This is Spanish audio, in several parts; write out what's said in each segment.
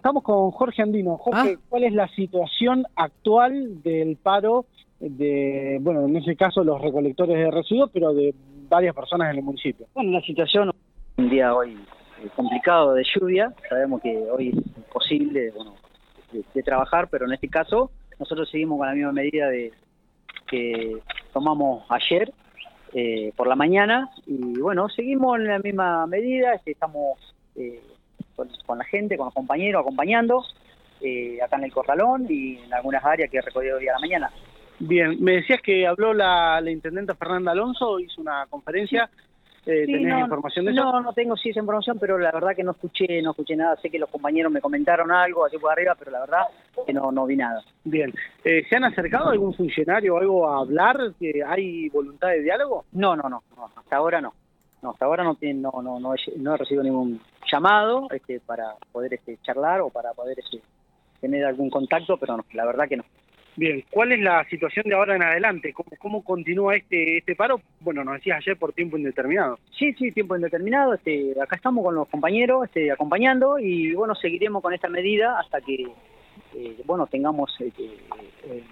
Estamos con Jorge Andino. Jorge, Ah. ¿cuál es la situación actual del paro de, bueno, en ese caso los recolectores de residuos, pero de varias personas en el municipio? Bueno, la situación, un día hoy eh, complicado de lluvia, sabemos que hoy es imposible bueno, de, de trabajar, pero en este caso nosotros seguimos con la misma medida de que tomamos ayer eh, por la mañana y bueno, seguimos en la misma medida, este, estamos eh, con, con la gente, con los compañeros, acompañando eh, acá en el Corralón y en algunas áreas que he recorrido hoy a la mañana. Bien, me decías que habló la, la intendenta Fernanda Alonso, hizo una conferencia. Eh, Sí, ¿Tenés no, información de eso? No, no tengo sí esa información, pero la verdad que no escuché, no escuché nada. Sé que los compañeros me comentaron algo así por arriba, pero la verdad que no, no vi nada. Bien. Eh, ¿Se han acercado algún funcionario o algo a hablar? ¿Que ¿Hay voluntad de diálogo? No, no, no, no, hasta ahora no. No, hasta ahora no, no, no, no, he, no he recibido ningún llamado este, para poder este, charlar o para poder este, tener algún contacto, pero no, la verdad que no. Bien, ¿cuál es la situación de ahora en adelante? ¿Cómo, cómo continúa este este paro? Bueno, nos decías ayer por tiempo indeterminado. Sí, sí, tiempo indeterminado. Este, acá estamos con los compañeros este, acompañando y bueno, seguiremos con esta medida hasta que eh, bueno tengamos este, eh,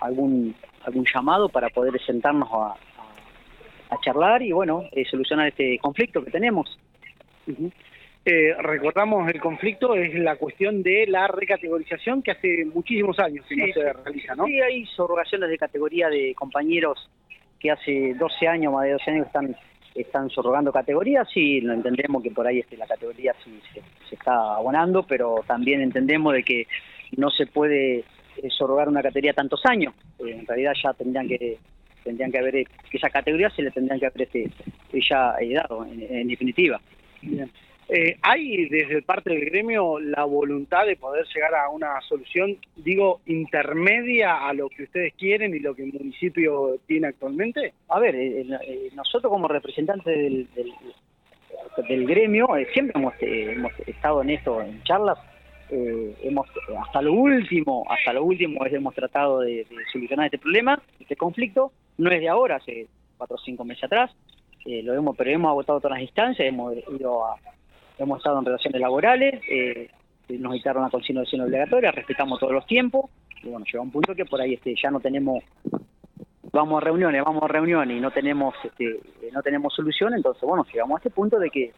algún algún llamado para poder sentarnos a, a- a charlar y bueno eh, solucionar este conflicto que tenemos. Ujú. Eh, recordamos el conflicto, es la cuestión de la recategorización que hace muchísimos años que no se realiza, ¿no? Sí, hay subrogaciones de categoría de compañeros que hace 12 años, más de 12 años, están están subrogando categorías. Sí, lo entendemos que por ahí este, la categoría sí se, se está abonando, pero también entendemos de que no se puede eh, subrogar una categoría tantos años. Eh, en realidad ya tendrían que tendrían que haber, eh, que esa categoría se le tendrían que haber este, ya dado, en, en definitiva. Bien. Eh, ¿Hay desde parte del gremio la voluntad de poder llegar a una solución, digo, intermedia a lo que ustedes quieren y lo que el municipio tiene actualmente? A ver, eh, eh, nosotros como representantes del, del, gremio eh, siempre hemos, eh, hemos estado en esto, en charlas, eh, hemos hasta lo último, hasta lo último hemos tratado de, solucionar este problema, este conflicto, no es de ahora, hace cuatro o cinco meses atrás, eh, lo hemos, pero hemos agotado todas las instancias, hemos ido a, hemos estado en relaciones laborales, eh, nos dictaron una consignación obligatoria, respetamos todos los tiempos, y bueno, llega un punto que por ahí este, ya no tenemos vamos a reuniones, vamos a reuniones y no tenemos este, eh, no tenemos solución, entonces bueno, llegamos a este punto de que,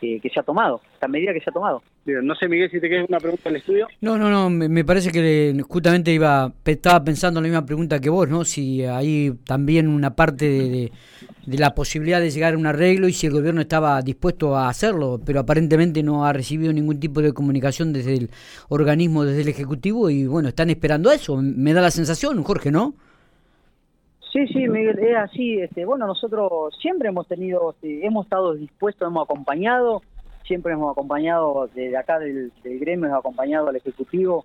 que, que se ha tomado, esta medida que se ha tomado. Bien, no sé, Miguel, si te queda una pregunta al estudio. No, no, no, me, me parece que le- justamente iba, estaba pensando en la misma pregunta que vos, ¿no? Si hay también una parte de, de- de la posibilidad de llegar a un arreglo y si el gobierno estaba dispuesto a hacerlo, pero aparentemente no ha recibido ningún tipo de comunicación desde el organismo, desde el Ejecutivo y bueno, están esperando eso, me da la sensación, Jorge, ¿no? Sí, sí, Miguel, es así. Este, bueno, nosotros siempre hemos tenido, este, hemos estado dispuestos, hemos acompañado, siempre hemos acompañado desde acá del, del gremio, hemos acompañado al Ejecutivo,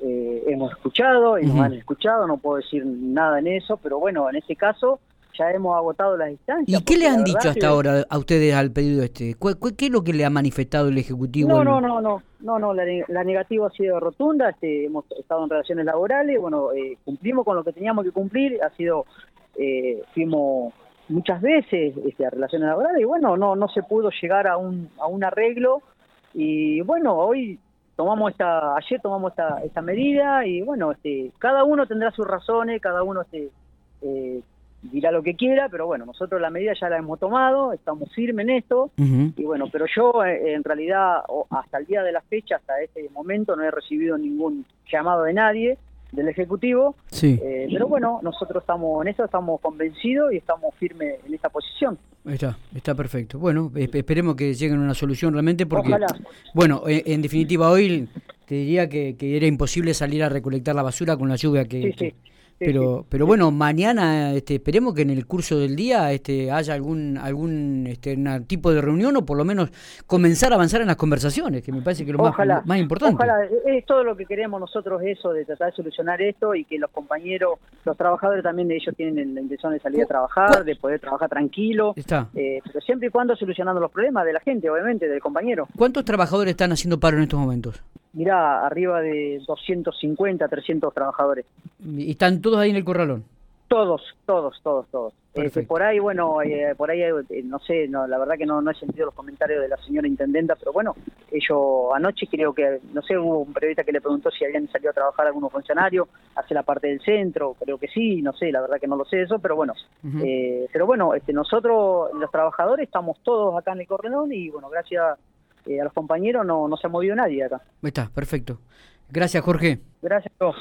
eh, hemos escuchado y nos han escuchado, no puedo decir nada en eso, pero bueno, en este caso ya hemos agotado las instancias. ¿Y qué le han dicho hasta que- ahora a ustedes al pedido este? ¿Cuál- cuál- ¿Qué es lo que le ha manifestado el Ejecutivo? No, no, no, no, no, no, la negativa ha sido rotunda, este, hemos estado en relaciones laborales, bueno, eh, cumplimos con lo que teníamos que cumplir, ha sido, eh, fuimos muchas veces este, a relaciones laborales y bueno, no, no se pudo llegar a un, a un arreglo y bueno, hoy tomamos esta, ayer tomamos esta, esta medida y bueno, este, cada uno tendrá sus razones, cada uno este, eh, dirá lo que quiera, pero bueno, nosotros la medida ya la hemos tomado, estamos firmes en esto, y bueno, pero yo eh, en realidad hasta el día de la fecha, hasta este momento, no he recibido ningún llamado de nadie del Ejecutivo, Sí, eh, pero bueno, nosotros estamos en eso, estamos convencidos y estamos firmes en esta posición. está, está perfecto. Bueno, esp- esperemos que lleguen a una solución realmente porque, Ojalá. bueno, en, en definitiva hoy te diría que, que era imposible salir a recolectar la basura con la lluvia que... Sí, sí. Pero, pero bueno, mañana este, esperemos que en el curso del día este, haya algún algún este, tipo de reunión o por lo menos comenzar a avanzar en las conversaciones, que me parece que es lo más, importante. Ojalá, es todo lo que queremos nosotros eso, de tratar de solucionar esto y que los compañeros, los trabajadores también de ellos tienen la intención de salir a trabajar, de poder trabajar tranquilo, Está. eh, pero siempre y cuando solucionando los problemas de la gente, obviamente, del compañero. ¿Cuántos trabajadores están haciendo paro en estos momentos? Mirá, arriba de 250, 300 trabajadores. Y están todos ahí en el corralón. Todos, todos, todos, todos. Este, por ahí, bueno, eh, por ahí, eh, no sé, no, la verdad que no, no he sentido los comentarios de la señora intendenta, pero bueno, ellos anoche creo que, no sé, hubo un periodista que le preguntó si habían salido a trabajar algunos funcionarios, hace la parte del centro, creo que sí, no sé, la verdad que no lo sé eso, pero bueno, eh, pero bueno, este, nosotros, los trabajadores, estamos todos acá en el Corralón y bueno, gracias a los compañeros no, no se ha movido nadie acá. Está, perfecto. Gracias, Jorge. Gracias a todos.